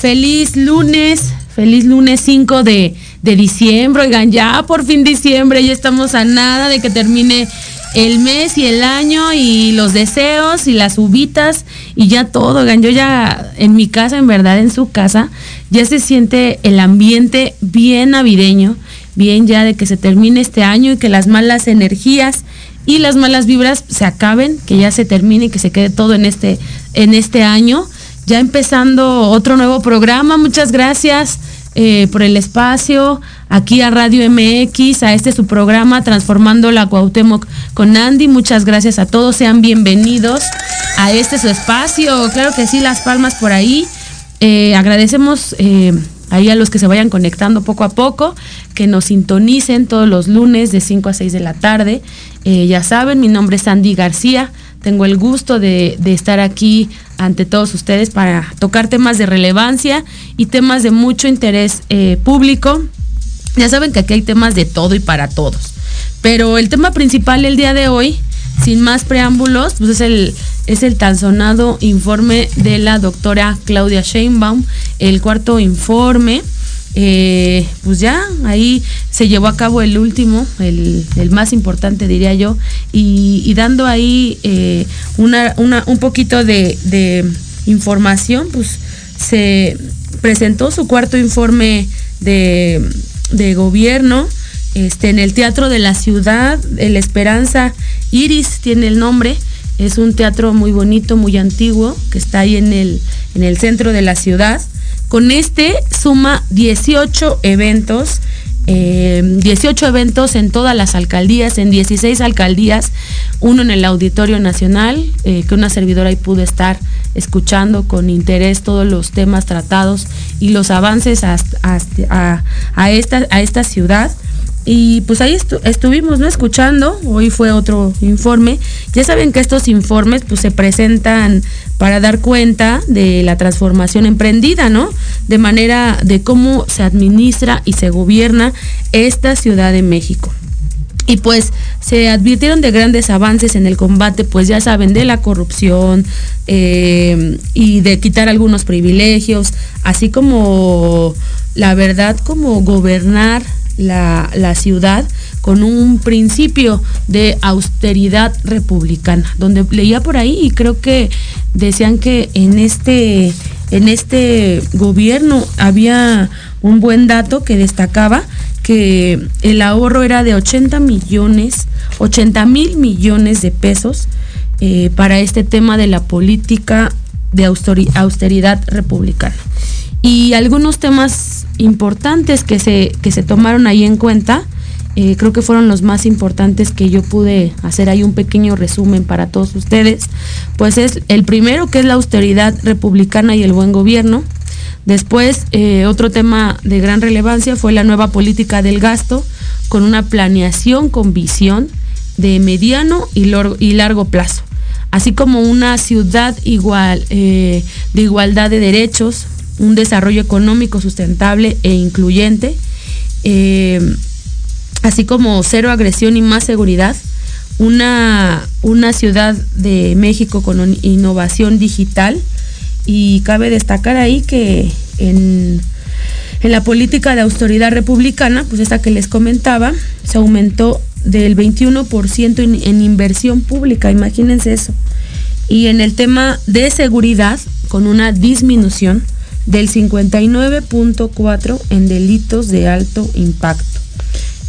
Feliz lunes, feliz lunes 5 de, de diciembre. Oigan, ya por fin diciembre, ya estamos a nada de que termine el mes y el año y los deseos y las uvitas y ya todo. Oigan, yo ya en mi casa, en verdad, en su casa, ya se siente el ambiente bien navideño, bien ya de que se termine este año y que las malas energías y las malas vibras se acaben, que ya se termine y que se quede todo en este, en este año. Ya empezando otro nuevo programa, muchas gracias eh, por el espacio, aquí a Radio MX, a este su programa Transformando la Cuauhtémoc con Andy. Muchas gracias a todos, sean bienvenidos a este su espacio. Claro que sí, las palmas por ahí. Eh, agradecemos eh, ahí a los que se vayan conectando poco a poco, que nos sintonicen todos los lunes de 5 a 6 de la tarde. Ya saben, mi nombre es Andy García. Tengo el gusto de, estar aquí ante todos ustedes para tocar temas de relevancia y temas de mucho interés eh, público. Ya saben que aquí hay temas de todo y para todos. Pero el tema principal el día de hoy, sin más preámbulos, pues es el, es el tan sonado informe de la doctora Claudia Sheinbaum, el cuarto informe. Eh, pues ya ahí se llevó a cabo el último, el, más importante diría yo, y, dando ahí eh, una, una, un poquito de, de, información, pues se presentó su cuarto informe de, de gobierno este, en el Teatro de la Ciudad, el Esperanza Iris tiene el nombre, es un teatro muy bonito, muy antiguo, que está ahí en el, en el centro de la ciudad. Con este suma 18 eventos, eh, 18 eventos en todas las alcaldías, en 16 alcaldías, uno en el Auditorio Nacional, eh, que una servidora ahí pudo estar escuchando con interés todos los temas tratados y los avances a, esta, a esta ciudad. Y pues ahí estu estuvimos, ¿no? Escuchando, hoy fue otro informe. Ya saben que estos informes pues se presentan para dar cuenta de la transformación emprendida, ¿no? De manera de cómo se administra y se gobierna esta Ciudad de México. Y pues se advirtieron de grandes avances en el combate, pues ya saben, de la corrupción eh, y de quitar algunos privilegios, así como la verdad, como gobernar la, la, ciudad con un principio de austeridad republicana, donde leía por ahí y creo que decían que en este, en este gobierno había un buen dato que destacaba que el ahorro era de 80 millones, 80 mil millones de pesos eh, para este tema de la política de austeridad republicana y algunos temas importantes que se, que se tomaron ahí en cuenta, eh, creo que fueron los más importantes que yo pude hacer ahí un pequeño resumen para todos ustedes, pues es el primero que es la austeridad republicana y el buen gobierno. Después, eh, otro tema de gran relevancia fue la nueva política del gasto, con una planeación con visión de mediano y, largo, y largo plazo, así como una ciudad igual, eh, de igualdad de derechos, un desarrollo económico sustentable e incluyente, eh, así como cero agresión y más seguridad, una, una ciudad de México con innovación digital y cabe destacar ahí que en, en la política de autoridad republicana, pues esta que les comentaba, se aumentó del 21% en, en inversión pública, imagínense eso. Y en el tema de seguridad, con una disminución del 59.4 en delitos de alto impacto.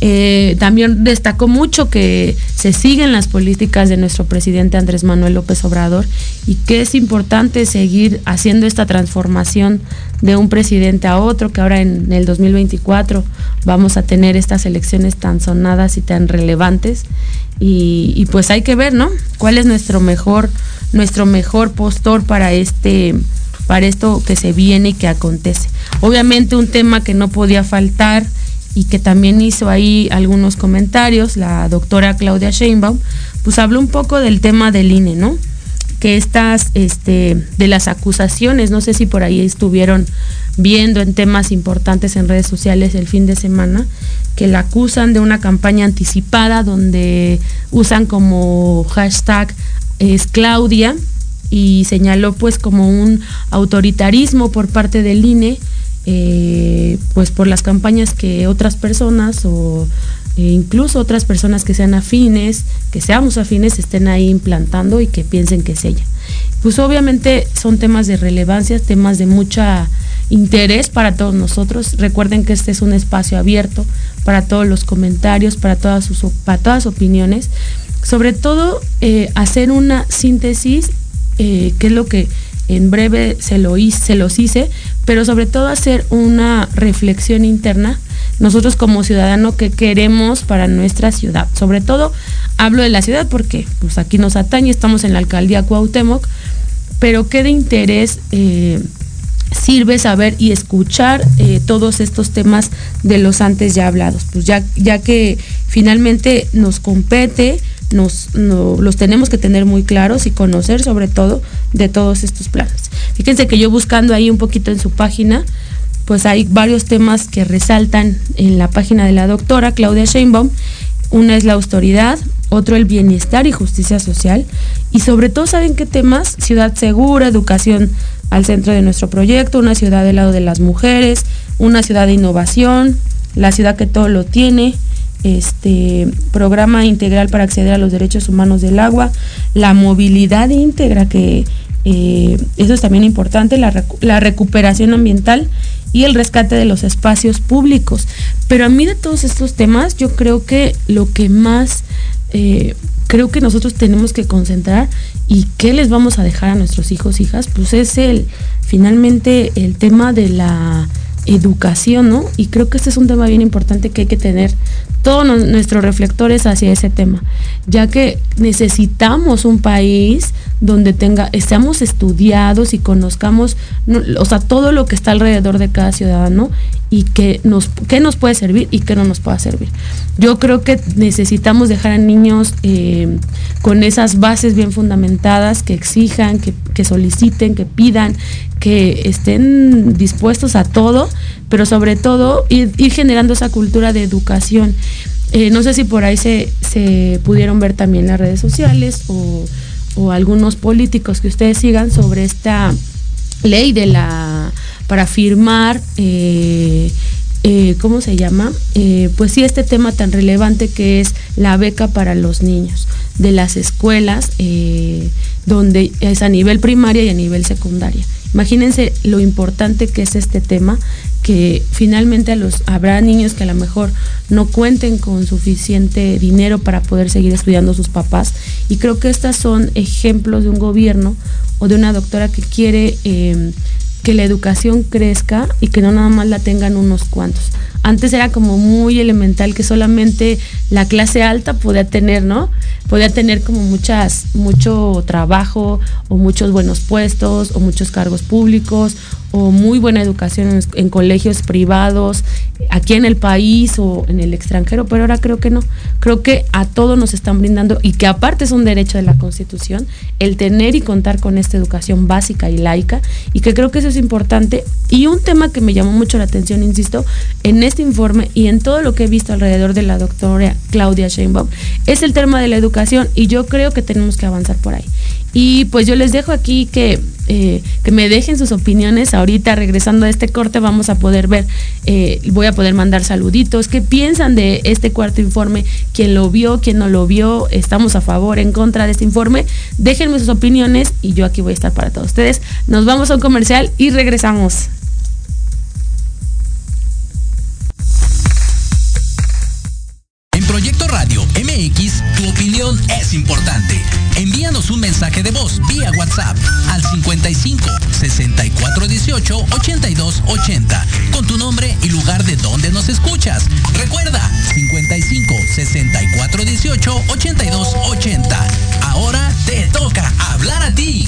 Eh, también destacó mucho que se siguen las políticas de nuestro presidente Andrés Manuel López Obrador y que es importante seguir haciendo esta transformación de un presidente a otro, que ahora en el 2024 vamos a tener estas elecciones tan sonadas y tan relevantes. Y, pues hay que ver, ¿no? ¿Cuál es nuestro mejor, nuestro mejor postor para este, para esto que se viene y que acontece? Obviamente un tema que no podía faltar y que también hizo ahí algunos comentarios, la doctora Claudia Sheinbaum, pues habló un poco del tema del INE, ¿no? Que estas, este, de las acusaciones, no sé si por ahí estuvieron viendo en temas importantes en redes sociales el fin de semana, que la acusan de una campaña anticipada donde usan como hashtag es Claudia y señaló pues como un autoritarismo por parte del INE eh, pues por las campañas que otras personas o eh, incluso otras personas que sean afines, que seamos afines, estén ahí implantando y que piensen que es ella. Pues obviamente son temas de relevancia, temas de mucha interés para todos nosotros. Recuerden que este es un espacio abierto para todos los comentarios, para todas sus para todas opiniones. Sobre todo eh, hacer una síntesis, que es lo que en breve se los hice, pero sobre todo hacer una reflexión interna nosotros como ciudadano que queremos para nuestra ciudad. Sobre todo hablo de la ciudad porque pues aquí nos atañe, estamos en la alcaldía Cuauhtémoc, pero qué de interés eh, sirve saber y escuchar eh, todos estos temas de los antes ya hablados, pues ya, ya que finalmente nos compete nos, los tenemos que tener muy claros y conocer sobre todo de todos estos planes. Fíjense que yo buscando ahí un poquito en su página, pues hay varios temas que resaltan en la página de la doctora Claudia Sheinbaum. Una es la autoridad, otro el bienestar y justicia social y sobre todo saben qué temas, ciudad segura, educación al centro de nuestro proyecto, una ciudad del lado de las mujeres, una ciudad de innovación, la ciudad que todo lo tiene, este programa integral para acceder a los derechos humanos del agua, la movilidad íntegra, que eh, eso es también importante, la, la, recuperación ambiental y el rescate de los espacios públicos. Pero a mí de todos estos temas, yo creo que lo que más eh, creo que nosotros tenemos que concentrar y qué les vamos a dejar a nuestros hijos, hijas, pues es el, finalmente, el tema de la educación, ¿no? Y creo que este es un tema bien importante que hay que tener todos nuestros reflectores hacia ese tema, ya que necesitamos un país donde tenga, estemos estudiados y conozcamos, o sea, todo lo que está alrededor de cada ciudadano y que nos, qué nos puede servir y qué no nos pueda servir. Yo creo que necesitamos dejar a niños eh, con esas bases bien fundamentadas, que exijan, que, que soliciten, que pidan, que estén dispuestos a todo, pero sobre todo ir, generando esa cultura de educación. Eh, no sé si por ahí se, se, pudieron ver también las redes sociales o, algunos políticos que ustedes sigan sobre esta ley de la para firmar eh, eh, ¿cómo se llama? pues sí, este tema tan relevante que es la beca para los niños de las escuelas, donde es a nivel primaria y a nivel secundaria. Imagínense lo importante que es este tema, que finalmente a los, habrá niños que a lo mejor no cuenten con suficiente dinero para poder seguir estudiando sus papás. Y creo que estos son ejemplos de un gobierno o de una doctora que quiere eh, que la educación crezca y que no nada más la tengan unos cuantos. Antes era como muy elemental que solamente la clase alta podía tener, ¿no? Podía tener como muchas, mucho trabajo o muchos buenos puestos o muchos cargos públicos o muy buena educación en, colegios privados, aquí en el país o en el extranjero, pero ahora creo que no. Creo que a todos nos están brindando y que aparte es un derecho de la Constitución el tener y contar con esta educación básica y laica y que creo que eso es importante. Y un tema que me llamó mucho la atención, insisto, en este informe y en todo lo que he visto alrededor de la doctora Claudia Sheinbaum, es el tema de la educación y yo creo que tenemos que avanzar por ahí. Y pues yo les dejo aquí que, eh, que me dejen sus opiniones. Ahorita regresando a este corte vamos a poder ver, eh, voy a poder mandar saluditos. ¿Qué piensan de este cuarto informe? ¿Quién lo vio? ¿Quién no lo vio? ¿Estamos a favor, en contra de este informe? Déjenme sus opiniones y yo aquí voy a estar para todos ustedes. Nos vamos a un comercial y regresamos. Proyecto Radio MX, tu opinión es importante. Un mensaje de voz vía WhatsApp al 55 64 18 82 80 con tu nombre y lugar de donde nos escuchas. Recuerda 55 64 18 82 80. Ahora te toca hablar a ti.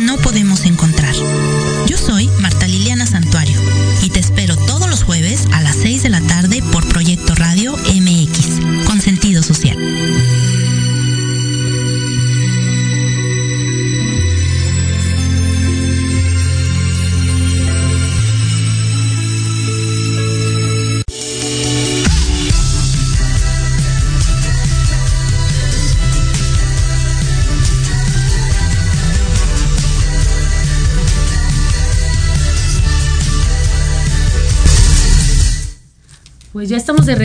No podemos encontrar.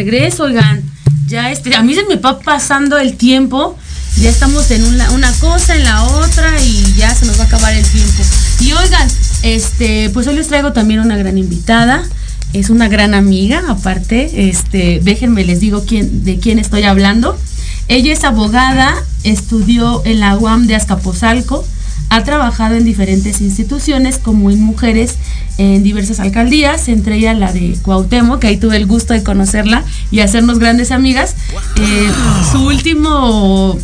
Regreso, oigan. Ya este, a mí se me va pasando el tiempo. Ya estamos en una, una cosa, en la otra y ya se nos va a acabar el tiempo. Y oigan, este, pues hoy les traigo también una gran invitada. Es una gran amiga, aparte. Este, déjenme les digo quién, de quién estoy hablando. Ella es abogada, estudió en la UAM de Azcapotzalco, ha trabajado en diferentes instituciones como en mujeres en diversas alcaldías, entre ellas la de Cuauhtémoc, que ahí tuve el gusto de conocerla y hacernos grandes amigas. Eh, su último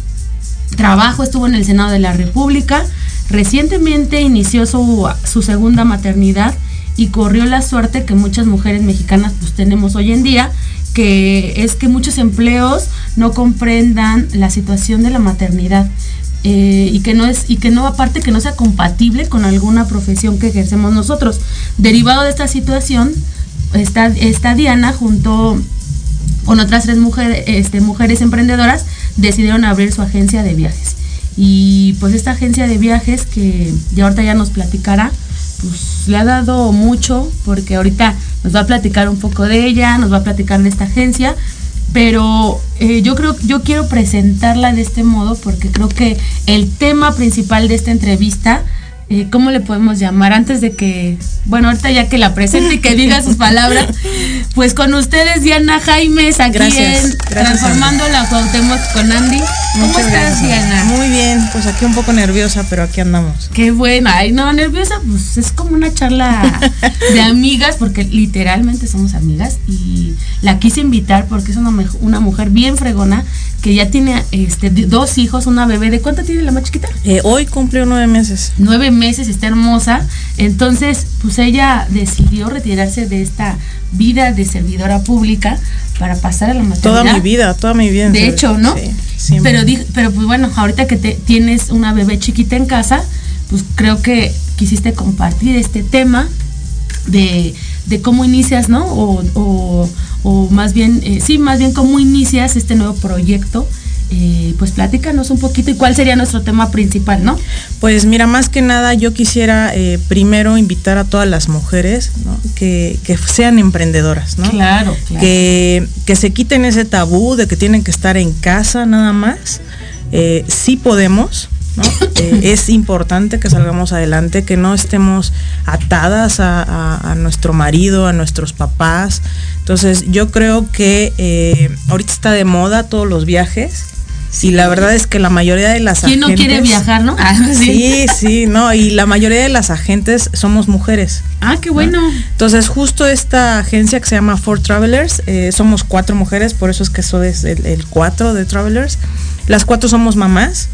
trabajo estuvo en el Senado de la República. Recientemente inició su, su segunda maternidad y corrió la suerte que muchas mujeres mexicanas pues tenemos hoy en día, que es que muchos empleos no comprendan la situación de la maternidad. Eh, y que no es y que no aparte que no sea compatible con alguna profesión que ejercemos nosotros derivado de esta situación está, está Diana junto con otras tres mujeres, este, mujeres emprendedoras decidieron abrir su agencia de viajes. Y pues esta agencia de viajes que ya ahorita ya nos platicará, pues le ha dado mucho porque ahorita nos va a platicar un poco de ella, nos va a platicar de esta agencia, pero eh, yo creo yo quiero presentarla de este modo porque creo que el tema principal de esta entrevista eh, ¿cómo le podemos llamar? Antes de que, bueno, ahorita ya que la presente y que diga sus palabras, pues con ustedes Diana Jaimes aquí Gracias, en gracias, Transformando la Cuauhtémoc con Andy. ¿Cómo Muchas estás, gracias. Diana? Muy bien, pues aquí un poco nerviosa, pero aquí andamos. Qué bueno, ay no, nerviosa, pues es como una charla de amigas, porque literalmente somos amigas y la quise invitar porque es una, una mujer bien fregona que ya tiene este, dos hijos, una bebé. ¿De cuánto tiene la más chiquita? Eh, hoy cumplió nueve meses. Nueve meses, está hermosa. Entonces, pues ella decidió retirarse de esta vida de servidora pública para pasar a la maternidad. Toda mi vida, toda mi vida. De hecho, ¿no? Sí, siempre. pero, pues bueno, ahorita que te, tienes una bebé chiquita en casa, pues creo que quisiste compartir este tema de, de cómo inicias, ¿no? O, o- o más bien, eh, sí, más bien cómo inicias este nuevo proyecto. Eh, pues platícanos un poquito y cuál sería nuestro tema principal, ¿no? Pues mira, más que nada yo quisiera eh, primero invitar a todas las mujeres ¿no? que, que sean emprendedoras, ¿no? Claro, claro. Que, que se quiten ese tabú de que tienen que estar en casa nada más. Eh, sí podemos, ¿no? Eh, es importante que salgamos adelante, que no estemos atadas a, a- a nuestro marido, a nuestros papás. Entonces yo creo que eh, ahorita está de moda todos los viajes. Y la verdad es que la mayoría de las ¿Quién no quiere agentes- viajar, no? Ah, Sí, sí, no, y la mayoría de las agentes somos mujeres. Ah, qué bueno. Entonces, justo esta agencia que se llama For Travelers, eh, somos cuatro mujeres, por eso es que soy el, el cuatro de Travelers. Las cuatro somos mamás.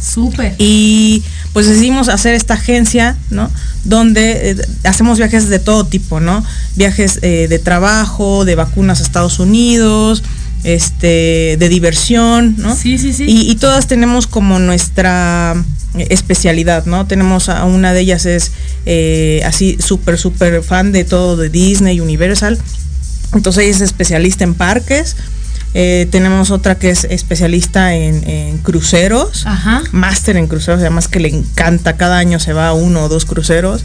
Súper. Y pues decidimos hacer esta agencia, ¿no? Donde eh, hacemos viajes de todo tipo, ¿no? Viajes eh, de trabajo, de vacunas a Estados Unidos, este, de diversión, ¿no? Sí, sí, sí. Y, y todas tenemos como nuestra eh, especialidad, ¿no? Tenemos a una de ellas es eh, así súper, súper fan de todo de Disney, Universal. Entonces ella es especialista en parques. Eh, tenemos otra que es especialista en, en cruceros, máster en cruceros, además que le encanta, cada año se va a uno o dos cruceros.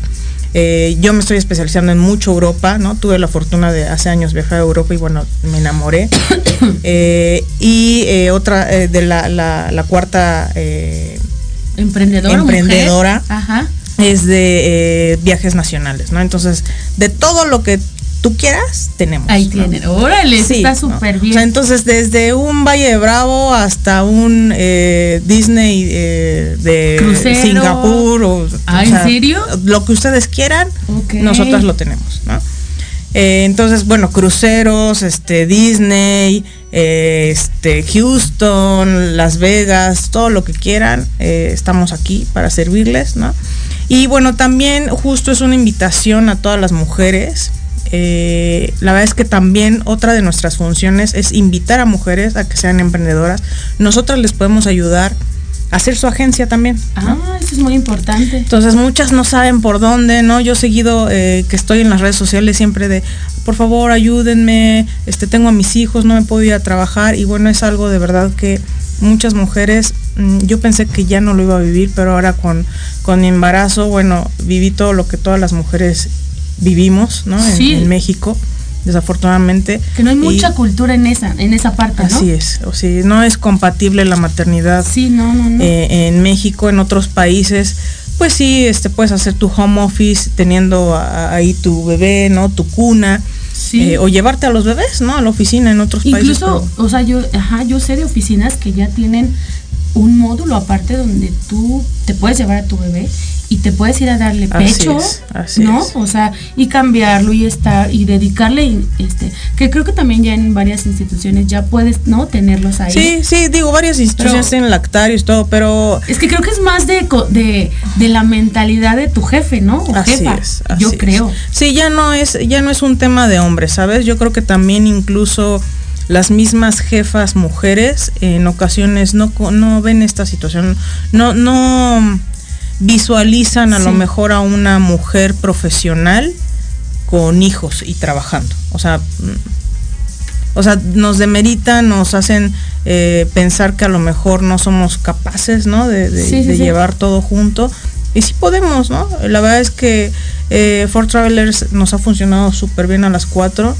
Eh, yo me estoy especializando en mucho Europa, ¿no? Tuve la fortuna de hace años viajar a Europa y bueno, me enamoré. Eh, y eh, otra eh, de la, la- la cuarta eh, Emprendedora. mujer. Emprendedora. Ajá. es de eh, viajes nacionales, ¿no? Entonces, de todo lo que tú quieras, tenemos. Ahí ¿no? tienen. Órale, Sí, está ¿no? súper O bien. sea, entonces, desde un Valle de Bravo hasta un eh, Disney eh, de Crucero. Singapur. O, Ah, o ¿en serio? Lo que ustedes quieran, Ok. nosotras lo tenemos, ¿no? Eh, entonces, bueno, cruceros, este, Disney, eh, este, Houston, Las Vegas, todo lo que quieran, eh, estamos aquí para servirles, ¿no? Y bueno, también justo es una invitación a todas las mujeres. Eh, la verdad es que también otra de nuestras funciones es invitar a mujeres a que sean emprendedoras. Nosotras les podemos ayudar a hacer su agencia también. ¿no? Ah, eso es muy importante. Entonces muchas no saben por dónde, ¿no? Yo seguido eh, que estoy en las redes sociales siempre de, por favor ayúdenme, este, tengo a mis hijos, no me puedo ir a trabajar y bueno, es algo de verdad que muchas mujeres, mm, yo pensé que ya no lo iba a vivir, pero ahora con, con mi embarazo, bueno, viví todo lo que todas las mujeres vivimos, ¿no? En, Sí. en México, desafortunadamente. Que no hay Y mucha cultura en esa, en esa parte, ¿no? Así es, o sea, no es compatible la maternidad Sí, no, no, no. eh, en México, en otros países, pues sí, este, puedes hacer tu home office teniendo a- ahí tu bebé, ¿no? Tu cuna. Sí. eh, o llevarte a los bebés, ¿no? A la oficina en otros países. Incluso, o sea, yo, ajá, yo sé de oficinas que ya tienen un módulo aparte donde tú te puedes llevar a tu bebé y te puedes ir a darle Así pecho, es, así ¿no? es. O sea, y cambiarlo y estar y dedicarle, este, que creo que también ya en varias instituciones ya puedes, ¿no? Tenerlos ahí. Sí, sí, digo, varias instituciones tienen lactarios y todo, pero Es que creo que es más de, de, de la mentalidad de tu jefe, ¿no? O Así jefa. es, así yo creo. Sí, ya no es, ya no es un tema de hombres, ¿sabes? Yo creo que también incluso las mismas jefas mujeres en ocasiones no, no ven esta situación, no, no visualizan a lo mejor a una mujer profesional con hijos y trabajando. O sea, mm, o sea, nos demeritan, nos hacen eh, pensar que a lo mejor no somos capaces, ¿no? De, de- Sí, sí, de sí. llevar todo junto. Y sí podemos, ¿no? La verdad es que eh, Ford Travelers nos ha funcionado súper bien a las cuatro.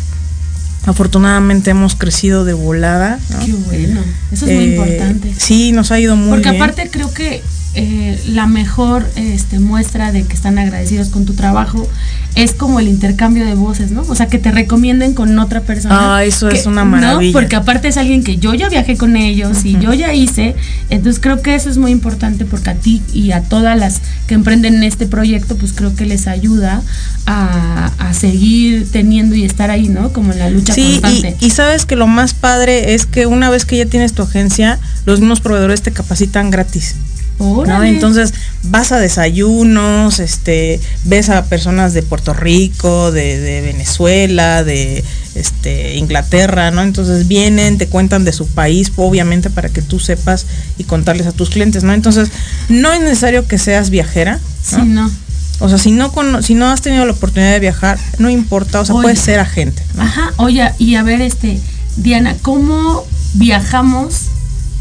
Afortunadamente hemos crecido de volada. ¿no? Qué bueno. Eso es muy Eh, importante. Sí, nos ha ido muy Porque bien. aparte creo que eh, la mejor este, muestra de que están agradecidos con tu trabajo es como el intercambio de voces, ¿no? O sea, que te recomienden con otra persona. Ah, eso que- es una ¿no? maravilla. Porque aparte es alguien que yo ya viajé con ellos y yo ya hice. Entonces creo que eso es muy importante porque a ti y a todas las que emprenden este proyecto, pues creo que les ayuda a, a seguir teniendo y estar ahí, ¿no? Como en la lucha Sí, constante. y, y sabes que lo más padre es que una vez que ya tienes tu agencia, los mismos proveedores te capacitan gratis. ¿No? Entonces vas a desayunos, este, ves a personas de Puerto Rico, de, de Venezuela, de este, Inglaterra, ¿no? Entonces vienen, te cuentan de su país, obviamente para que tú sepas y contarles a tus clientes, ¿no? Entonces no es necesario que seas viajera, Sí, ¿no? no. O sea, si no, si no has tenido la oportunidad de viajar, no importa, o sea, Oye. puedes ser agente. ¿no? Ajá, oye, y a ver, este, Diana, ¿cómo viajamos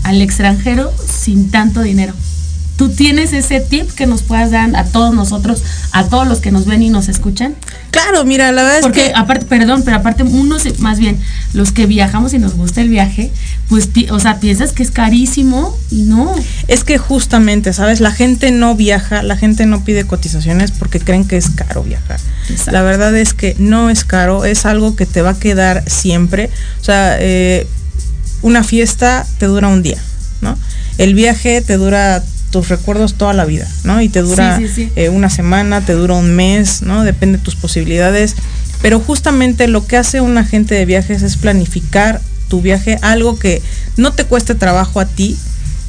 al extranjero sin tanto dinero? ¿Tú tienes ese tip que nos puedas dar a todos nosotros, a todos los que nos ven y nos escuchan? Claro, mira, la verdad Porque es que aparte, perdón, pero aparte unos, más bien, los que viajamos y nos gusta el viaje, pues, o sea, piensas que es carísimo y no. es que justamente, ¿sabes? La gente no viaja, la gente no pide cotizaciones porque creen que es caro viajar. Exacto. La verdad es que no es caro, es algo que te va a quedar siempre. O sea, eh, una fiesta te dura un día, ¿no? El viaje te dura tus recuerdos toda la vida, ¿no? Y te dura Sí, sí, sí. eh, una semana, te dura un mes, ¿no? Depende de tus posibilidades. Pero justamente lo que hace un agente de viajes es planificar tu viaje, algo que no te cueste trabajo a ti.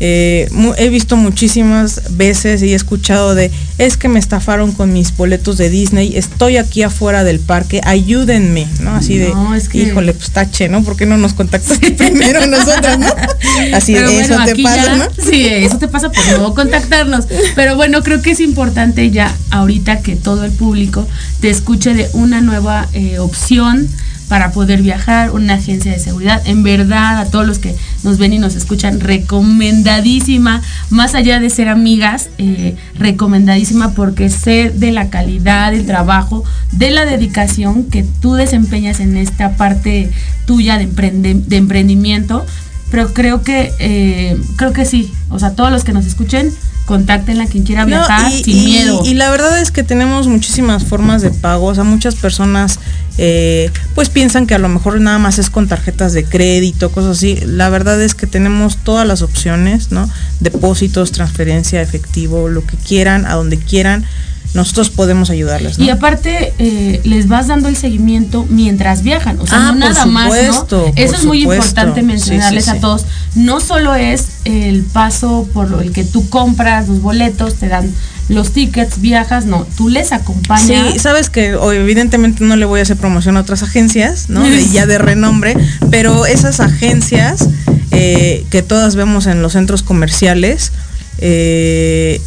Eh, he visto muchísimas veces y he escuchado de es que me estafaron con mis boletos de Disney, estoy aquí afuera del parque, ayúdenme, ¿no? Así de, es que- híjole, pues tache, ¿no? ¿Por qué no nos contactaste primero a nosotras, no? Así Pero de eso bueno, te aquí pasa, ya- ¿no? Sí, eso te pasa por no contactarnos. Pero bueno, creo que es importante ya ahorita que todo el público te escuche de una nueva eh, opción para poder viajar, una agencia de seguridad. En verdad, a todos los que nos ven y nos escuchan, recomendadísima, más allá de ser amigas, eh, recomendadísima porque sé de la calidad del trabajo, de la dedicación que tú desempeñas en esta parte tuya de, emprende- de emprendimiento pero creo que eh, creo que sí o sea todos los que nos escuchen contáctenla quien quiera No, viajar y, sin y- miedo y la verdad es que tenemos muchísimas formas de pago. O sea, muchas personas eh, pues piensan que a lo mejor nada más es con tarjetas de crédito, cosas así. La verdad es que tenemos todas las opciones, ¿no? Depósitos, transferencia, efectivo, lo que quieran, a donde quieran. Nosotros podemos ayudarles. ¿no? y aparte eh, les vas dando el seguimiento mientras viajan o sea Ah, no por nada más supuesto, ¿no? por eso es muy supuesto. importante mencionarles sí, a todos no solo es el paso por el que tú compras los boletos te dan los tickets viajas no tú les acompañas Sí, sabes que o, evidentemente no le voy a hacer promoción a otras agencias, ¿no? De- ya de renombre, pero esas agencias eh, que todas vemos en los centros comerciales, eh,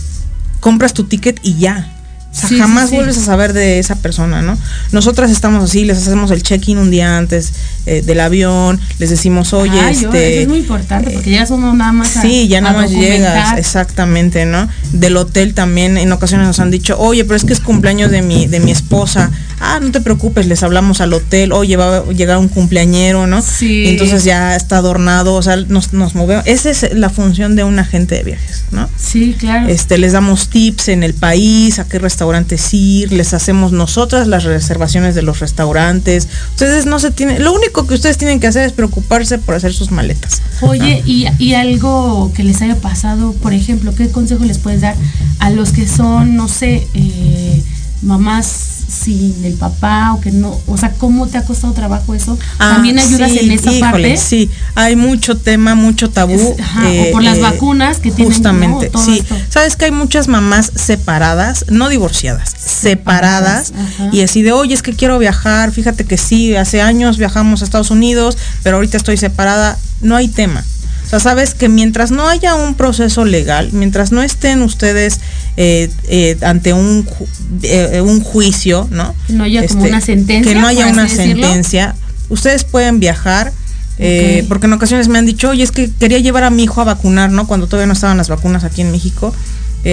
compras tu ticket y ya. O sea, Sí, jamás sí. vuelves a saber de esa persona, ¿no? Nosotras estamos así, les hacemos el check-in un día antes eh, del avión, les decimos, oye, yo- este... eso es muy importante porque llegas uno nada más a, Sí, ya nada más llegas, exactamente, ¿no? Del hotel también en ocasiones nos han dicho, oye, pero es que es cumpleaños de mi, de mi esposa. Ah, no te preocupes, les hablamos al hotel, oye, va a llegar un cumpleañero, ¿no? Sí. Y entonces ya está adornado, o sea, nos, nos movemos. Esa es la función de un agente de viajes, ¿no? sí claro Este, les damos tips en el país, a qué restaurantes ir, les hacemos nosotras las reservaciones de los restaurantes. Ustedes no se tienen, lo único que ustedes tienen que hacer es preocuparse por hacer sus maletas. Oye, y, y algo que les haya pasado, por ejemplo, ¿qué consejo les puedes dar a los que son, no sé, eh, mamás sin el papá o que no, o sea, ¿cómo te ha costado trabajo eso? También Ah, ayudas sí, en esa híjole, parte. Sí, hay mucho tema, mucho tabú. Es- ajá, o por las vacunas que tienen, Justamente, sí. esto. Sabes que hay muchas mamás separadas, no divorciadas, separadas, Ajá. y así de, oye, es que quiero viajar, fíjate que sí, hace años viajamos a Estados Unidos, pero ahorita estoy separada, no hay tema. O sea, sabes que mientras no haya un proceso legal, mientras no estén ustedes eh, eh, ante un, ju- eh, un juicio, ¿no? Que no haya como Este, una sentencia, Que no haya una sentencia. Ustedes pueden viajar, porque en ocasiones me han dicho, oye, es que quería llevar a mi hijo a vacunar, ¿no? Cuando todavía no estaban las vacunas aquí en México.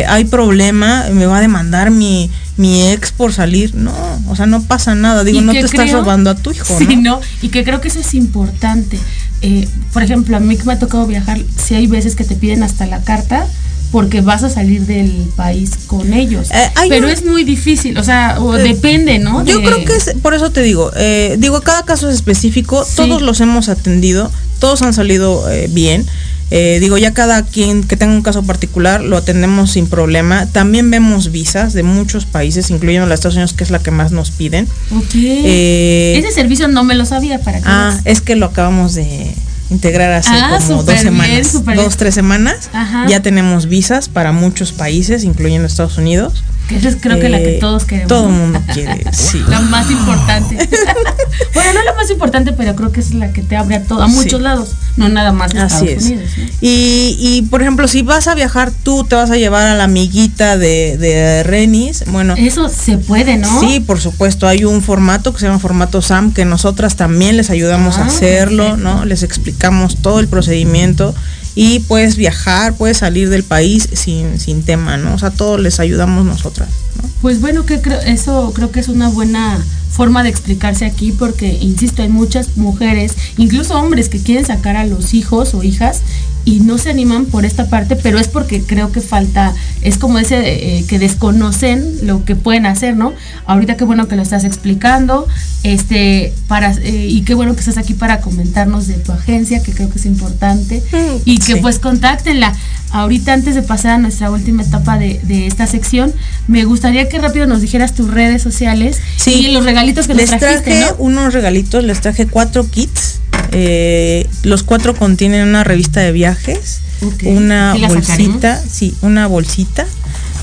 Hay problema, me va a demandar mi, mi ex por salir. No, o sea, no pasa nada. Digo, no te estás robando a tu hijo, Sí, ¿no? no, y que creo que eso es importante. Eh, por ejemplo, a mí que me ha tocado viajar, si hay veces que te piden hasta la carta porque vas a salir del país con ellos. Eh, Pero un- es muy difícil, o sea, o Eh, depende, ¿no? Yo De- creo que es, por eso te digo, eh, digo, cada caso es específico, todos los hemos atendido, todos han salido eh, bien. Eh, digo, ya cada quien que tenga un caso particular lo atendemos sin problema. También vemos visas de muchos países, incluyendo los Estados Unidos, que es la que más nos piden. Ok. Eh, Ese servicio no me lo sabía para que Ah, es que lo acabamos de integrar hace Ah, como dos bien, semanas, súper dos, bien. tres semanas. Ajá. Ya tenemos visas para muchos países, incluyendo Estados Unidos. Que esa es creo que la que Eh, todos queremos. Todo el ¿no? mundo quiere, sí. La más importante. bueno, no la más importante, pero creo que es la que te abre a todo, a muchos Sí. lados, no nada más de Así Estados es. Unidos. ¿no? Y, y, por ejemplo, si vas a viajar tú, te vas a llevar a la amiguita de, de Renis. Bueno, Eso se puede, ¿no? sí, por supuesto, hay un formato que se llama formato SAM que nosotras también les ayudamos a Ah, hacerlo, perfecto. ¿no? Les explicamos todo el procedimiento y puedes viajar, puedes salir del país sin, sin tema, ¿no? O sea, todo les ayudamos nosotras, ¿no? Pues bueno, que creo, eso creo que es una buena forma de explicarse aquí porque, insisto, hay muchas mujeres, incluso hombres que quieren sacar a los hijos o hijas y no se animan por esta parte, pero es porque creo que falta, es como ese eh, que desconocen lo que pueden hacer, ¿no? Ahorita qué bueno que lo estás explicando, este, para, eh, y qué bueno que estás aquí para comentarnos de tu agencia, que creo que es importante, y que sí. pues contáctenla. Ahorita antes de pasar a nuestra última etapa de, de esta sección, me gustaría que rápido nos dijeras tus redes sociales y los regalitos que les nos trajiste, traje ¿no? unos regalitos, les traje cuatro kits. Eh, los cuatro contienen una revista de viajes, una ¿sí la bolsita, sí, una bolsita,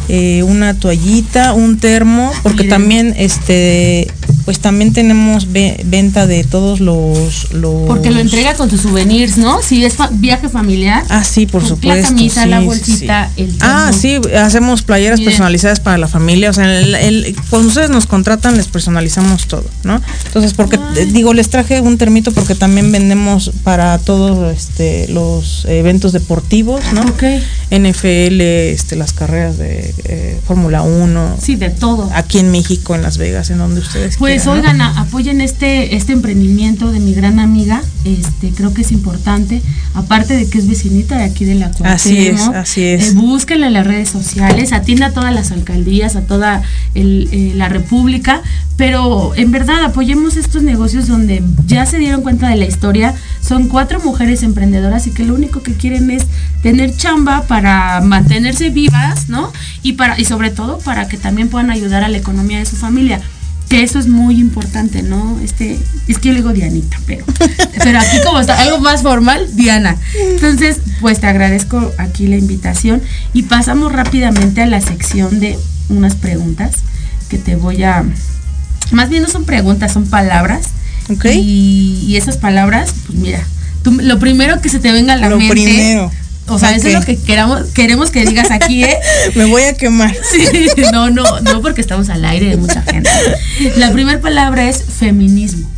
eh, una toallita, un termo, porque Miren. también este pues también tenemos ve- venta de todos los, los Porque lo entrega con tus souvenirs, ¿no? Si es fa- viaje familiar. Ah, sí, por supuesto. La camisa, sí, la bolsita, sí. el Ah, termo. sí, hacemos playeras Miren. personalizadas para la familia. O sea, el, el- cuando ustedes nos contratan, les personalizamos todo, ¿no? Entonces, porque eh, digo, les traje un termito porque también vendemos para todos este, los eventos deportivos, ¿no? Ok. NFL, este, las carreras de eh, Fórmula 1. Sí, de todo. Aquí en México, en Las Vegas, en donde ustedes Pues quieran, ¿no? oigan, a- apoyen este, este emprendimiento de mi gran amiga, este creo que es importante, aparte de que es vecinita de aquí de la Así es, Cuauhtémoc, así es. eh, búsquenla en las redes sociales, atienda a todas las alcaldías, a toda el, eh, la república, pero en verdad apoyemos estos negocios donde ya se dieron cuenta de la historia, son cuatro mujeres emprendedoras y que lo único que quieren es tener chamba para mantenerse vivas, ¿no? Y para y sobre todo para que también puedan ayudar a la economía de su familia. Que eso es muy importante, ¿no? Este, es que yo le digo Dianita, pero, pero aquí como está algo más formal, Diana. Entonces, pues te agradezco aquí la invitación y pasamos rápidamente a la sección de unas preguntas que te voy a, más bien no son preguntas, son palabras. Ok. Y, y esas palabras, pues mira, tú, lo primero que se te venga a la Lo mente. primero. O sea, eso es lo que queramos, queremos que digas aquí, ¿eh? Me voy a quemar. Sí, no, no, no, porque estamos al aire de mucha gente. La primera palabra es feminismo.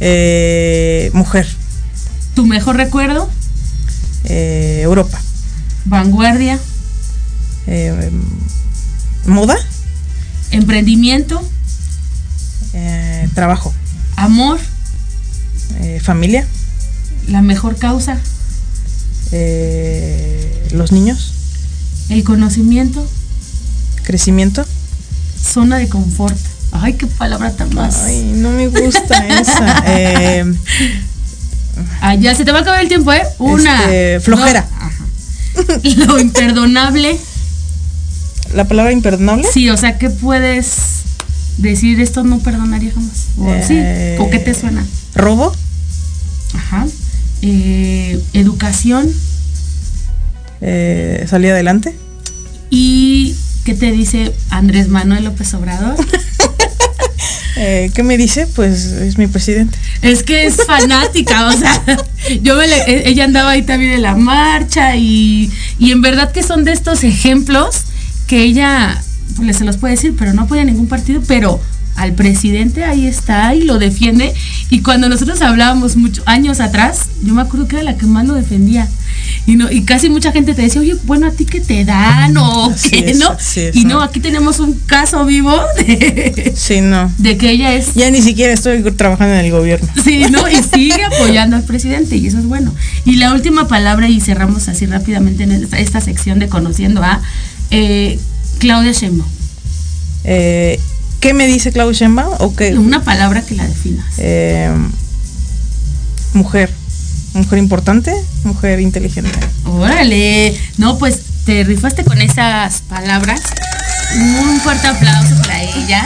Eh, mujer, ¿Tu mejor recuerdo? eh, Europa, Vanguardia, eh, moda, emprendimiento, eh, trabajo, amor, eh, familia, la mejor causa, eh, los niños, el conocimiento, crecimiento. zona de confort. Ay, qué palabra tan más. Ay, no me gusta esa. Eh, Ah, ya se te va a acabar el tiempo, ¿eh? Una. Este, flojera. ajá. Lo imperdonable. la palabra imperdonable. Sí, o sea, ¿qué puedes decir? Esto no perdonaría jamás. O, Eh, sí, ¿o qué te suena? Robo, Ajá. Eh, educación. eh, salir adelante. ¿Y qué te dice Andrés Manuel López Obrador? Eh, ¿Qué me dice? Pues es mi presidente. Es que es fanática, o sea, yo me le- e- ella andaba ahí también en la marcha y, y en verdad que son de estos ejemplos que ella pues, se los puede decir, pero no apoya ningún partido, pero al presidente ahí está y lo defiende. Y cuando nosotros hablábamos muchos años atrás, yo me acuerdo que era la que más lo defendía. y no y casi mucha gente te decía, oye, bueno, a ti qué te dan o Así qué, es, ¿no? es, y ¿no? no, aquí tenemos un caso vivo de, Sí, no. de que ella es Ya ni siquiera estoy trabajando en el gobierno. Sí, ¿no? Y sigue apoyando al presidente y eso es bueno. Y la última palabra, y cerramos así rápidamente en esta, esta sección de conociendo a eh, Claudia Sheinbaum. Eh, ¿Qué me dice Claudia Sheinbaum? ¿O qué? Una palabra que la defina. Eh, mujer. Mujer importante, mujer inteligente. Órale. No, pues te rifaste con esas palabras. Un fuerte aplauso para ella.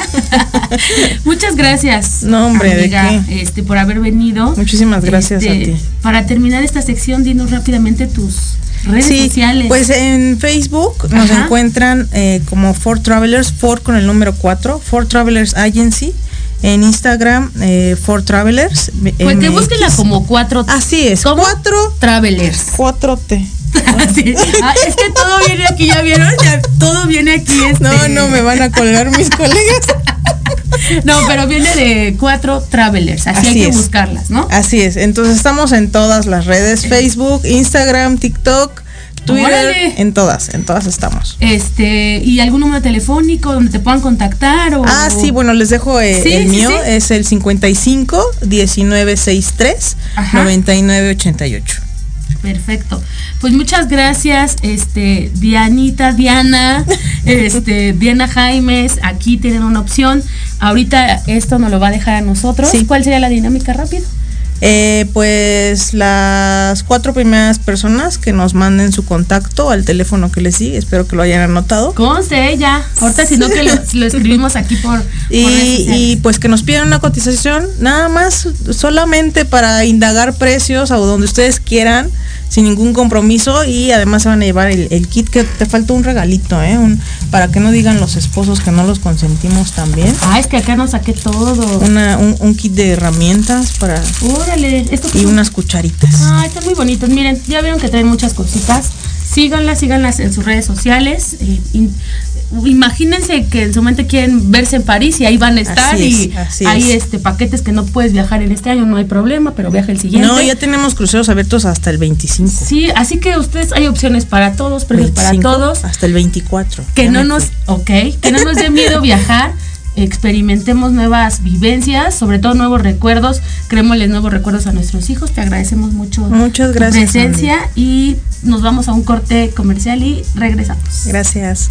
Muchas gracias. No, hombre, ¿de amiga, qué? Este, por haber venido. Muchísimas gracias Este, a ti. Para terminar esta sección, dinos rápidamente tus redes Sí, sociales. pues en Facebook nos encuentran eh, como Ford Travelers, Ford con el número 4, Ford Travelers Agency. En Instagram, eh, Ford Travelers. Pues que MX. búsquenla como cuatro. Así es, ¿Cómo? cuatro Travelers. 4T. Sí. Ah, es que todo viene aquí, ¿ya vieron? Ya todo viene aquí. Este... No, no, me van a colgar mis colegas. No, pero viene de cuatro travelers, así, hay que es. buscarlas, ¿no? Así es, entonces estamos en todas las redes, Facebook, Instagram, TikTok, Twitter, Órale. en todas, en todas estamos. Este, ¿y algún número telefónico donde te puedan contactar? O... Ah, sí, bueno, les dejo eh, Sí, el sí, mío, sí. es el 55 1963 Ajá. 9988. Perfecto. Pues muchas gracias, este, Dianita, Diana, este, Diana Jaimes, aquí tienen una opción. Ahorita esto nos lo va a dejar a nosotros. Sí. ¿Cuál sería la dinámica rápido? Eh, pues las cuatro primeras personas que nos manden su contacto al teléfono que les sigue, espero que lo hayan anotado. Conste ya. Ahorita si no que lo, lo escribimos aquí por, Y, pues que nos pidan una cotización, nada más solamente para indagar precios o donde ustedes quieran, sin ningún compromiso y además se van a llevar el, el kit que te falta un regalito, ¿eh? Un- para que no digan los esposos que no los consentimos también. Ah, es que acá nos saqué todo. Una, un, un kit de herramientas para Órale, esto y son- unas cucharitas. Ah, están muy bonitos. Miren, ya vieron que traen muchas cositas. Síganlas, síganlas en sus redes sociales. Eh, in- imagínense que en su mente quieren verse en París y ahí van a estar Así y es, hay es. este paquetes que no puedes viajar en este año, no hay problema, pero viaja el siguiente. No, ya tenemos cruceros abiertos hasta el 25. Sí, así que ustedes hay opciones para todos, precios para 25, todos. Hasta el 24. Que no nos, ok, que no nos dé miedo viajar, experimentemos nuevas vivencias, sobre todo nuevos recuerdos, creémosles nuevos recuerdos a nuestros hijos. Te agradecemos mucho Muchas tu gracias, presencia y nos vamos a un corte comercial y regresamos. Gracias.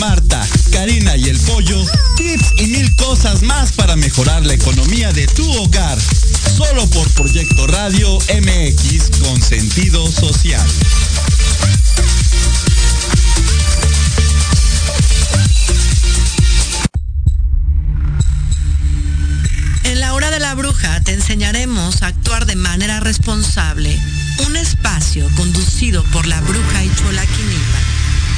Marta, Karina y el Pollo tips y mil cosas más para mejorar la economía de tu hogar. Solo por Proyecto Radio MX con sentido social. En la hora de la bruja te enseñaremos a actuar de manera responsable. Un espacio conducido por la bruja y Chola Quinipa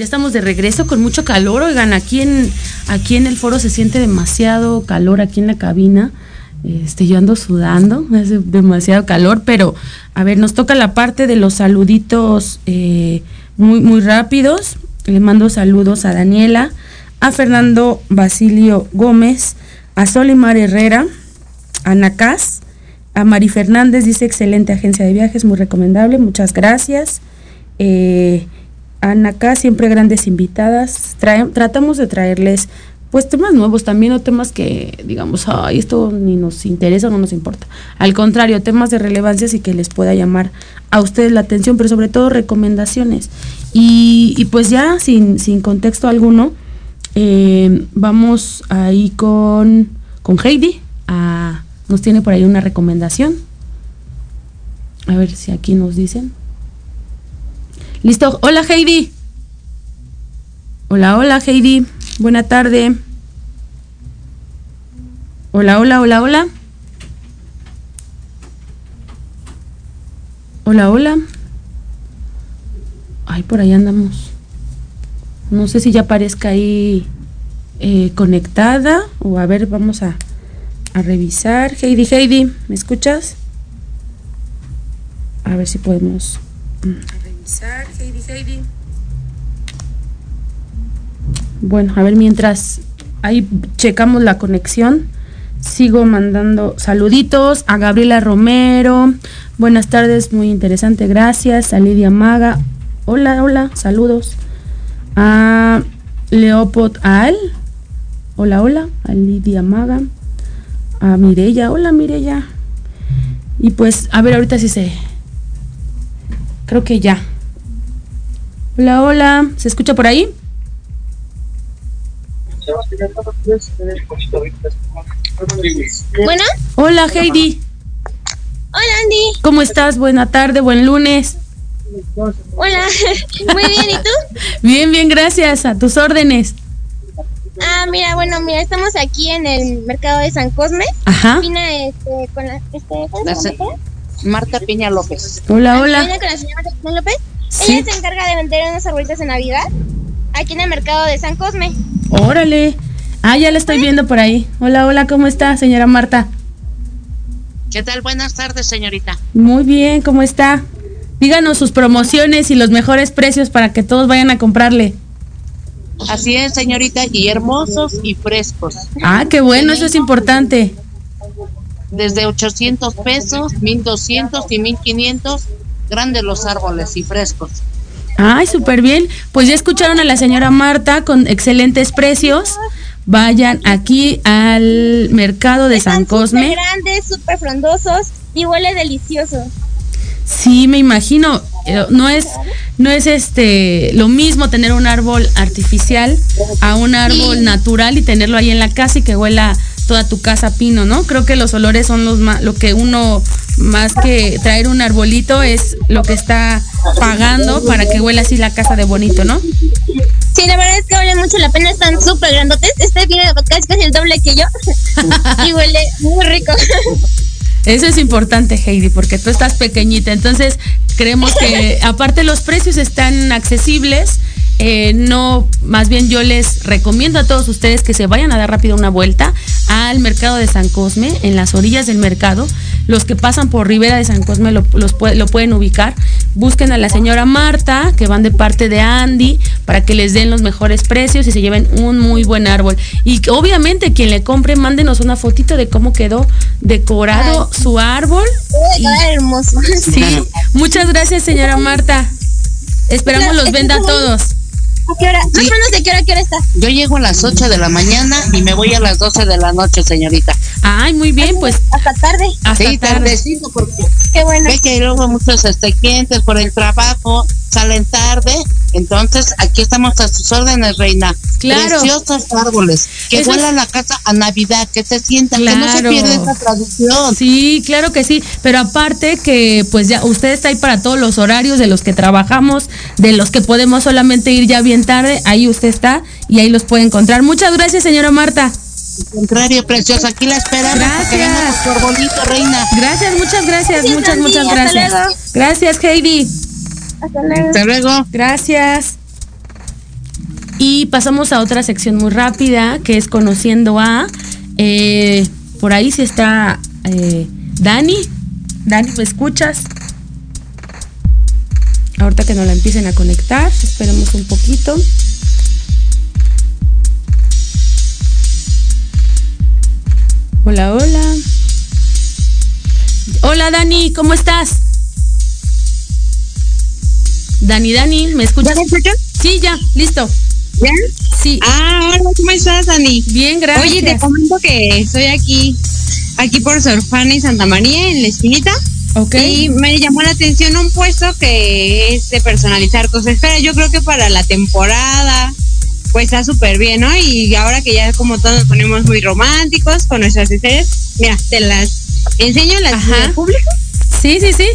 Ya estamos de regreso con mucho calor, oigan, aquí en, aquí en el foro se siente demasiado calor aquí en la cabina. Este, yo ando sudando, hace demasiado calor, pero a ver, nos toca la parte de los saluditos eh, muy, muy rápidos. Le mando saludos a Daniela, a Fernando Basilio Gómez, a Solimar Herrera, a Nacaz, a Mari Fernández, dice excelente agencia de viajes, muy recomendable, muchas gracias. Eh, Ana acá siempre grandes invitadas. tratamos de traerles pues temas nuevos también o temas que digamos, ay, esto ni nos interesa no nos importa. Al contrario, temas de relevancia y que les pueda llamar a ustedes la atención, pero sobre todo recomendaciones. Y, pues ya sin, sin contexto alguno, eh, vamos ahí con, con Heidi. A, nos tiene por ahí una recomendación. A ver si aquí nos dicen. Listo. Hola Heidi. Hola, hola Heidi. Buena tarde. Hola, hola, hola, hola. Hola, hola. Ay, por ahí andamos. No sé si ya aparezca ahí eh, conectada o a ver, vamos a, a revisar. Heidi, Heidi, ¿me escuchas? A ver si podemos... Mm. Bueno, a ver, mientras ahí checamos la conexión, sigo mandando saluditos a Gabriela Romero. Buenas tardes, muy interesante, gracias. A Lidia Maga. Hola, hola, saludos. A Leopold Al. Hola, hola. A Lidia Maga. A Mirella. Hola, Mirella. Y pues, a ver, ahorita sí se. Creo que ya. Hola, hola. ¿Se escucha por ahí? Bueno. Hola, Heidi. Hola, Andy. ¿Cómo estás? Buena tarde, buen lunes. Hola. Muy bien, ¿y tú? Bien, bien, gracias. A tus órdenes. Ah, mira, bueno, mira, estamos aquí en el mercado de San Cosme. Ajá. Vine este, con la, este, Marta Piña López. Hola, hola. Con la señora Piña Ella se encarga de vender unos arbolitos de Navidad aquí en el mercado de San Cosme. Órale. Ah, ya la estoy viendo por ahí. Hola, hola, ¿cómo está, señora Marta? ¿Qué tal? Buenas tardes, señorita. Muy bien, ¿cómo está? Díganos sus promociones y los mejores precios para que todos vayan a comprarle. Así es, señorita, y hermosos y frescos. Ah, qué bueno, eso es importante. Desde 800 pesos, 1200 y 1500 grandes los árboles y frescos. Ay, súper bien. Pues ya escucharon a la señora Marta con excelentes precios. Vayan aquí al mercado de San Cosme. Súper grandes, súper frondosos y huele delicioso. Sí, me imagino. Eh, no es, no es este lo mismo tener un árbol artificial a un árbol natural y tenerlo ahí en la casa y que huela toda tu casa pino, ¿no? Creo que los olores son los más, lo que uno más que traer un arbolito es lo que está pagando para que huela así la casa de bonito, ¿no? Sí, la verdad es que vale mucho la pena, están súper grandotes. Este viene de es casi el doble que yo y huele muy rico. Eso es importante, Heidi, porque tú estás pequeñita. Entonces, creemos que aparte los precios están accesibles. Eh, no, más bien yo les recomiendo a todos ustedes que se vayan a dar rápido una vuelta al mercado de San Cosme, en las orillas del mercado. Los que pasan por Rivera de San Cosme lo, los, lo pueden ubicar. Busquen a la señora Marta, que van de parte de Andy, para que les den los mejores precios y se lleven un muy buen árbol. Y obviamente quien le compre, mándenos una fotito de cómo quedó decorado su árbol. hermoso. Sí, muchas gracias señora Marta. Esperamos los venda a todos. ¿A qué hora? Más o menos de qué hora, qué hora está. Yo llego a las 8 de la mañana y me voy a las 12 de la noche, señorita. Ay, muy bien, pues. Hasta tarde. Hasta sí, tarde. tardecito, porque Qué bueno. ve que luego muchos este, clientes por el trabajo salen tarde. Entonces, aquí estamos a sus órdenes, reina. Claro. Preciosos árboles. Que Eso es- vuelan la casa a Navidad, que se sientan, que no se Claro. pierda esa tradición. Sí, claro que sí, pero aparte que pues ya usted está ahí para todos los horarios de los que trabajamos, de los que podemos solamente ir ya bien tarde, ahí usted está y ahí los puede encontrar. Muchas gracias, señora Marta. Contrario, preciosa, aquí la esperamos. Gracias. Nuestro arbolito, reina. Gracias, muchas gracias, Gracias, muchas, muchas hasta gracias. luego. Gracias, Heidi. Hasta luego. Hasta luego. Gracias. Y pasamos a otra sección muy rápida, que es conociendo a. eh, por ahí sí está eh, Dani. Dani, ¿me escuchas? Ahorita que nos la empiecen a conectar, esperemos un poquito. Hola, hola. Hola Dani, ¿cómo estás? Dani, Dani, ¿me escuchas? ¿Ya me escuchas? Sí, ya, listo. ¿Ya? Sí. Ah, hola, ¿cómo estás, Dani? Bien, gracias. Oye, te comento que estoy aquí, aquí por Sor Juana y Santa María, en la esquinita. Ok. Y me llamó la atención un puesto que es de personalizar cosas. Espera, yo creo que para la temporada, pues está súper bien, ¿no? Y ahora que ya como todos nos ponemos muy románticos con nuestras estrellas, mira, te las enseño las de público. Sí, sí, sí.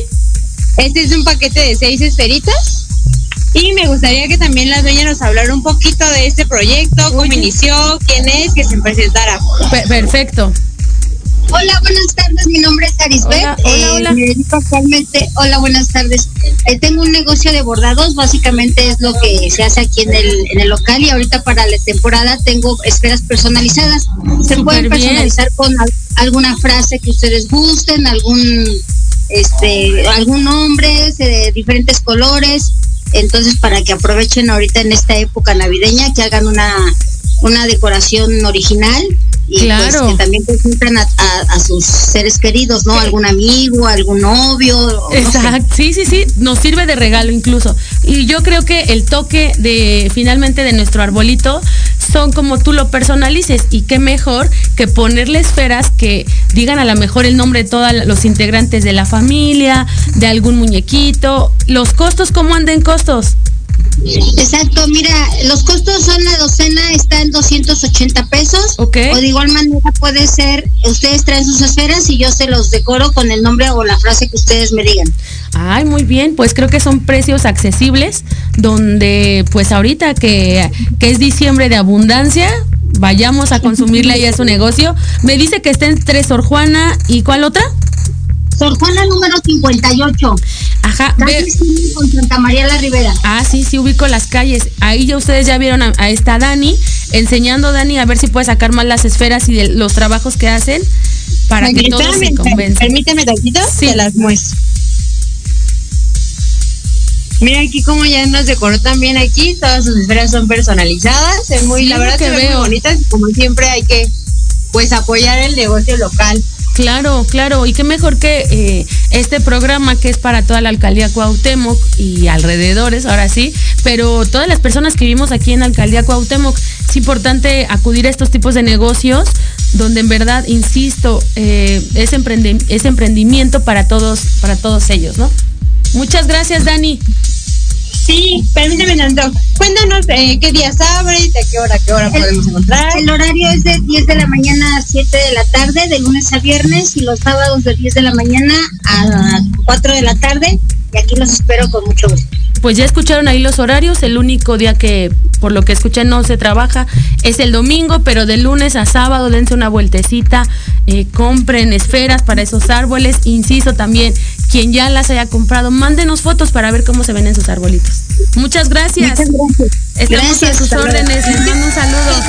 Este es un paquete de seis esferitas. Y me gustaría que también la dueña nos hablara un poquito de este proyecto, cómo inició, quién es, que se presentara. Pe- perfecto. Hola, buenas tardes. Mi nombre es Arisbet. Hola, hola, hola. Me dedico actualmente. Hola, buenas tardes. Eh, tengo un negocio de bordados. Básicamente es lo que se hace aquí en el, en el local. Y ahorita para la temporada tengo esferas personalizadas. Se pueden bien. personalizar con al- alguna frase que ustedes gusten, algún este algún nombre de diferentes colores. Entonces, para que aprovechen ahorita en esta época navideña, que hagan una, una decoración original y Claro. pues que también presentan a, a- a sus seres queridos, ¿no? Algún amigo, algún novio. o no sé. Exacto, sí, sí, sí, nos sirve de regalo incluso. Y yo creo que el toque de finalmente de nuestro arbolito son como tú lo personalices y qué mejor que ponerle esferas que digan a lo mejor el nombre de todos los integrantes de la familia, de algún muñequito. Los costos, ¿cómo andan costos? Exacto, mira, los costos son la docena, está en 280 pesos. Ok. O de igual manera puede ser, ustedes traen sus esferas y yo se los decoro con el nombre o la frase que ustedes me digan. Ay, muy bien, pues creo que son precios accesibles, donde pues ahorita que, que es diciembre de abundancia, vayamos a consumirle ahí a su negocio. Me dice que está entre Sor Juana y ¿cuál otra? Sor Juana número 58. Ajá, ve- con Santa María la Ribera. Ah, sí, sí, ubico las calles. Ahí ya ustedes ya vieron a, a esta Dani, enseñando a Dani a ver si puede sacar más las esferas y de los trabajos que hacen para que todos se convenzan. Permíteme tantito, Sí. te las muestro. Mira aquí como ya nos decoró también aquí, todas sus esferas son personalizadas, es muy, Sí, la verdad que se ven veo. muy bonitas, como siempre hay que pues apoyar el negocio local. Claro, claro, y qué mejor que eh, este programa que es para toda la alcaldía Cuauhtémoc y alrededores, ahora sí, pero todas las personas que vivimos aquí en la alcaldía Cuauhtémoc, es importante acudir a estos tipos de negocios donde en verdad, insisto, eh, es, emprendi- es emprendimiento para todos, para todos ellos, ¿no? Muchas gracias, Dani. Sí, permíteme tanto. Cuéntanos eh, qué días abres, de qué hora, qué hora podemos encontrar. El horario es de 10 de la mañana a 7 de la tarde, de lunes a viernes, y los sábados de 10 de la mañana a 4 de la tarde. Y aquí los espero con mucho gusto. Pues ya escucharon ahí los horarios, el único día que por lo que escuché no se trabaja es el domingo, pero de lunes a sábado dense una vueltecita, eh, compren esferas para esos árboles, insisto también, quien ya las haya comprado, mándenos fotos para ver cómo se ven en sus arbolitos. Muchas gracias. Muchas gracias. Estamos Gracias, a sus órdenes, les mando un saludo.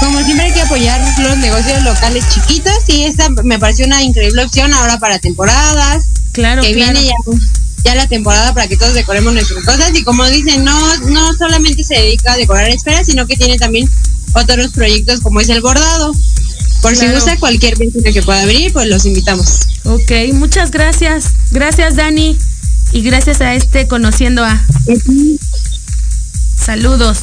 Como siempre hay que apoyar los negocios locales chiquitos y esta me pareció una increíble opción ahora para temporadas. Claro, que claro. viene ya, ya la temporada para que todos decoremos nuestras cosas y como dicen, no, no solamente se dedica a decorar esferas, sino que tiene también otros proyectos como es el bordado. Por si gusta cualquier vecino que pueda venir, pues los invitamos. Ok, muchas gracias. Gracias, Dani. Y gracias a este Conociendo a. saludos.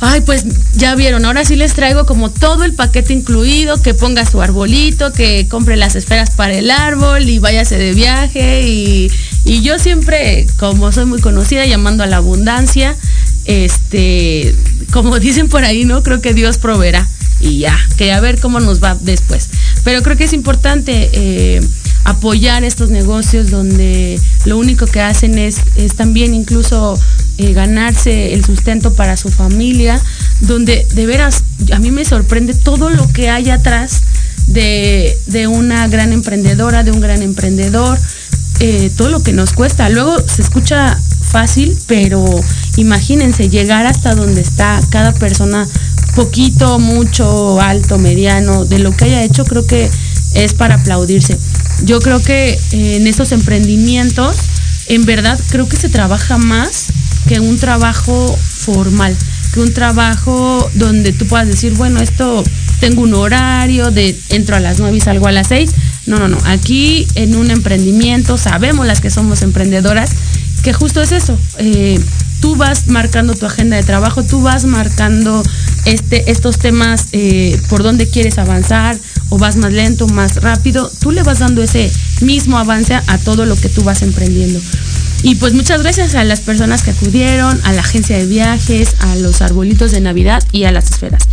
Ay, pues ya vieron, ahora sí les traigo como todo el paquete incluido, que ponga su arbolito, que compre las esferas para el árbol y váyase de viaje. Y, yo siempre, como soy muy conocida, llamando a la abundancia, este, como dicen por ahí, ¿no? Creo que Dios proveerá y ya, que a ver cómo nos va después. Pero creo que es importante eh, apoyar estos negocios donde lo único que hacen es, es también incluso eh, ganarse el sustento para su familia, donde de veras a mí me sorprende todo lo que hay atrás de, de una gran emprendedora, de un gran emprendedor, eh, todo lo que nos cuesta. Luego se escucha fácil, pero imagínense llegar hasta donde está cada persona, poquito, mucho, alto, mediano, de lo que haya hecho, creo que es para aplaudirse. Yo creo que eh, en estos emprendimientos, en verdad, creo que se trabaja más que un trabajo formal, que un trabajo donde tú puedas decir, bueno, esto tengo un horario de entro a las 9 y salgo a las 6. No, no, no. Aquí en un emprendimiento sabemos las que somos emprendedoras que justo es eso. Eh, tú vas marcando tu agenda de trabajo, tú vas marcando este, estos temas eh, por dónde quieres avanzar o vas más lento, más rápido. Tú le vas dando ese mismo avance a todo lo que tú vas emprendiendo. Y pues muchas gracias a las personas que acudieron, a la agencia de viajes, a los arbolitos de Navidad y a las esferas.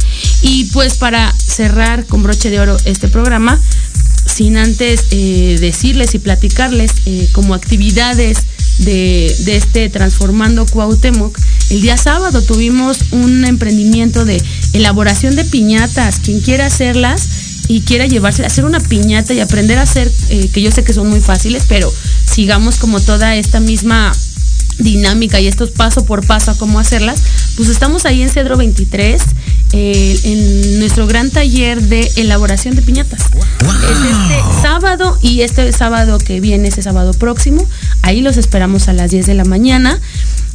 Y pues para cerrar con broche de oro este programa, sin antes eh, decirles y platicarles eh, como actividades de, de, este Transformando Cuauhtémoc, el día sábado tuvimos un emprendimiento de elaboración de piñatas. Quien quiera hacerlas, y quiera llevarse, hacer una piñata y aprender a hacer, eh, que yo sé que son muy fáciles, pero sigamos como toda esta misma dinámica y estos paso por paso a cómo hacerlas, pues estamos ahí en Cedro 23, eh, en nuestro gran taller de elaboración de piñatas. Es este sábado y este sábado que viene, ese sábado próximo, ahí los esperamos a las 10 de la mañana.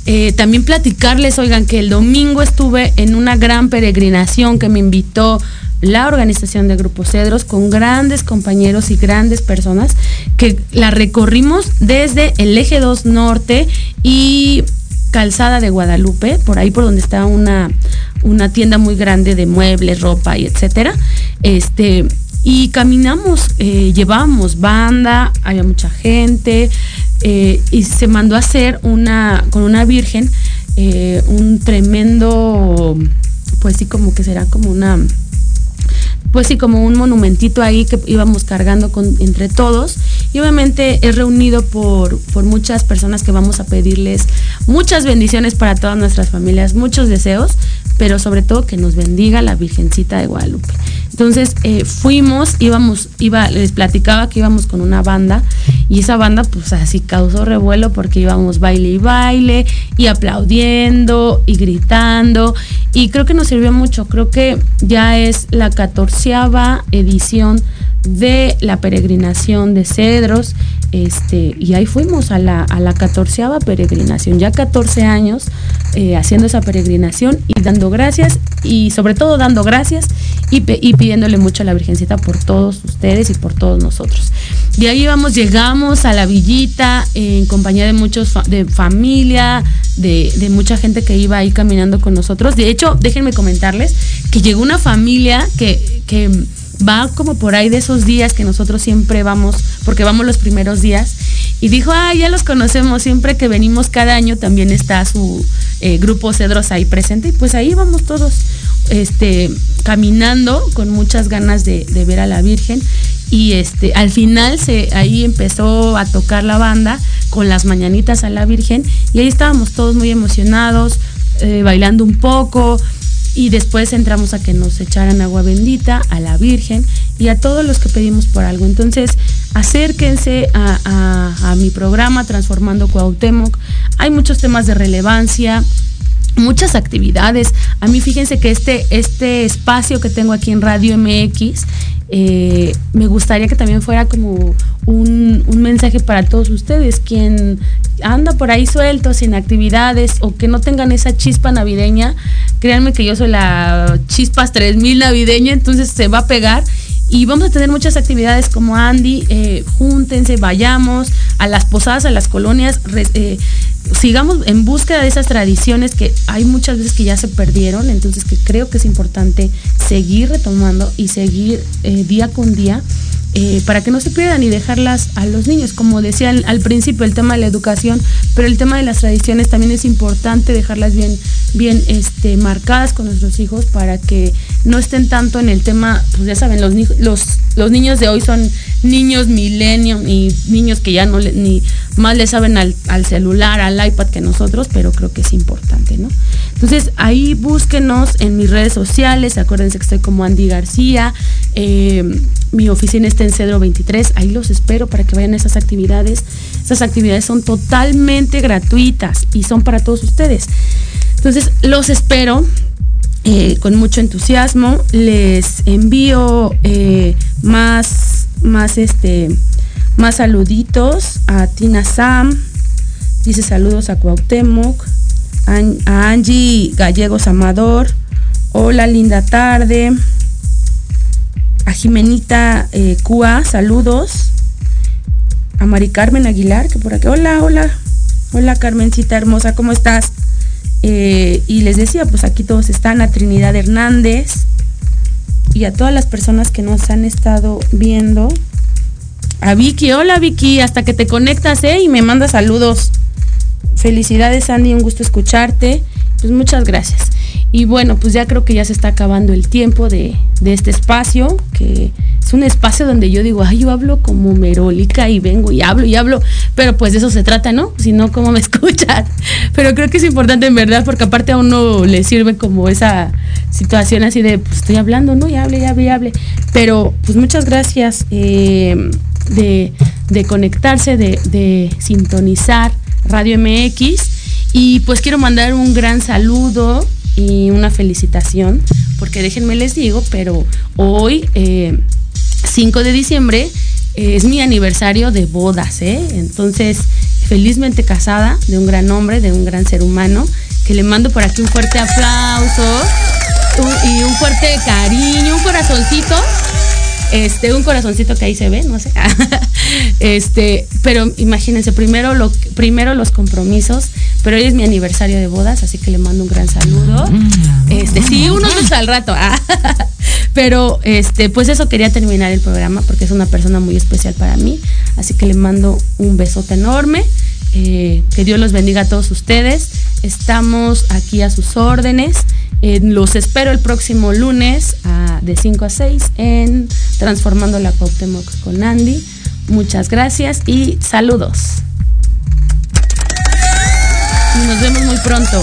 Eh, también platicarles, oigan, que el domingo estuve en una gran peregrinación que me invitó la organización de Grupo Cedros con grandes compañeros y grandes personas que la recorrimos desde el eje 2 norte y calzada de Guadalupe, por ahí por donde está una, una tienda muy grande de muebles, ropa y etcétera. Este, y caminamos, eh, llevábamos banda, había mucha gente, eh, y se mandó a hacer una, con una virgen, eh, un tremendo, pues sí, como que será como una pues sí, como un monumentito ahí que íbamos cargando entre todos. Y obviamente es reunido por, por muchas personas que vamos a pedirles muchas bendiciones para todas nuestras familias, muchos deseos, pero sobre todo que nos bendiga la Virgencita de Guadalupe. Entonces eh, fuimos, íbamos, iba, les platicaba que íbamos con una banda y esa banda pues así causó revuelo porque íbamos baile y baile y aplaudiendo y gritando y creo que nos sirvió mucho, creo que ya es la catorceava edición de la peregrinación de Cedros, este, y ahí fuimos a la, a la catorceava peregrinación, ya 14 años eh, haciendo esa peregrinación y dando gracias, y sobre todo dando gracias y, y, pidiéndole mucho a la Virgencita por todos ustedes y por todos nosotros. De ahí vamos, llegamos a la villita en compañía de muchos, de familia, de, de mucha gente que iba ahí caminando con nosotros. De hecho, déjenme comentarles que llegó una familia que, que va como por ahí de esos días que nosotros siempre vamos, porque vamos los primeros días, y dijo, ah, ya los conocemos, siempre que venimos cada año también está su eh, grupo Cedros ahí presente, y pues ahí vamos todos este, caminando con muchas ganas de, ver a la Virgen. Y este, al final se, ahí empezó a tocar la banda con las mañanitas a la Virgen y ahí estábamos todos muy emocionados, eh, bailando un poco, y después entramos a que nos echaran agua bendita a la Virgen y a todos los que pedimos por algo. Entonces, acérquense a, a, mi programa Transformando Cuauhtémoc. Hay muchos temas de relevancia muchas actividades. A mí fíjense que este, este espacio que tengo aquí en Radio MX, eh, me gustaría que también fuera como un, un, mensaje para todos ustedes, quien anda por ahí suelto, sin actividades o que no tengan esa chispa navideña, créanme que yo soy la chispas 3000 navideña, entonces se va a pegar y vamos a tener muchas actividades como Andy, eh, júntense, vayamos a las posadas, a las colonias, eh, sigamos en búsqueda de esas tradiciones que hay muchas veces que ya se perdieron, entonces que creo que es importante seguir retomando y seguir eh, día con día eh, para que no se pierdan y dejarlas a los niños. Como decía al, principio, el tema de la educación, pero el tema de las tradiciones también es importante dejarlas bien, bien este, marcadas con nuestros hijos para que no estén tanto en el tema, pues ya saben, los, los, los niños de hoy son niños milenios y niños que ya no ni más le saben al, celular, al iPad que nosotros, pero creo que es importante, ¿no? Entonces ahí búsquenos en mis redes sociales, acuérdense que estoy como Andy García, eh, mi oficina está en Cedro 23, ahí los espero para que vayan a esas actividades. Esas actividades son totalmente gratuitas y son para todos ustedes. Entonces los espero. Eh, con mucho entusiasmo les envío eh, más más este más saluditos a Tina Sam dice saludos a Cuauhtémoc a Angie Gallegos Amador hola linda tarde a Jimenita eh, saludos. A Mari Carmen Aguilar, que por aquí. Hola, hola. Hola Carmencita hermosa, ¿cómo estás? Eh, y les decía, pues aquí todos están, a Trinidad Hernández y a todas las personas que nos han estado viendo. A Vicky, hola Vicky, hasta que te conectas, ¿eh? Y me manda saludos. Felicidades Andy, un gusto escucharte. Pues muchas gracias. Y bueno, pues ya creo que ya se está acabando el tiempo de, este espacio, que es un espacio donde yo digo, ay, yo hablo como merólica y vengo y hablo y hablo, pero pues de eso se trata, ¿no? Si no, ¿cómo me escuchas? Pero creo que es importante en verdad, porque aparte a uno le sirve como esa situación así de, pues estoy hablando, ¿no? Y hable, y hable, y hable. Pero pues muchas gracias eh, de, conectarse, de, de sintonizar Radio MX. Y pues quiero mandar un gran saludo y una felicitación, porque déjenme les digo, pero hoy, 5 eh, de diciembre, es mi aniversario de bodas, ¿eh? Entonces, felizmente casada de un gran hombre, de un gran ser humano, que le mando por aquí un fuerte aplauso y un fuerte cariño, un corazoncito este, un corazoncito que ahí se ve, no sé. este, pero imagínense, primero, lo, primero los compromisos, pero hoy es mi aniversario de bodas, así que le mando un gran saludo. Este, sí, unos dos al rato. pero este, pues eso quería terminar el programa porque es una persona muy especial para mí. Así que le mando un besote enorme. Eh, que Dios los bendiga a todos ustedes. Estamos aquí a sus órdenes. Eh, los espero el próximo lunes de 5 a 6 en Transformando la Cuauhtémoc con Andy. Muchas gracias y saludos. Nos vemos muy pronto.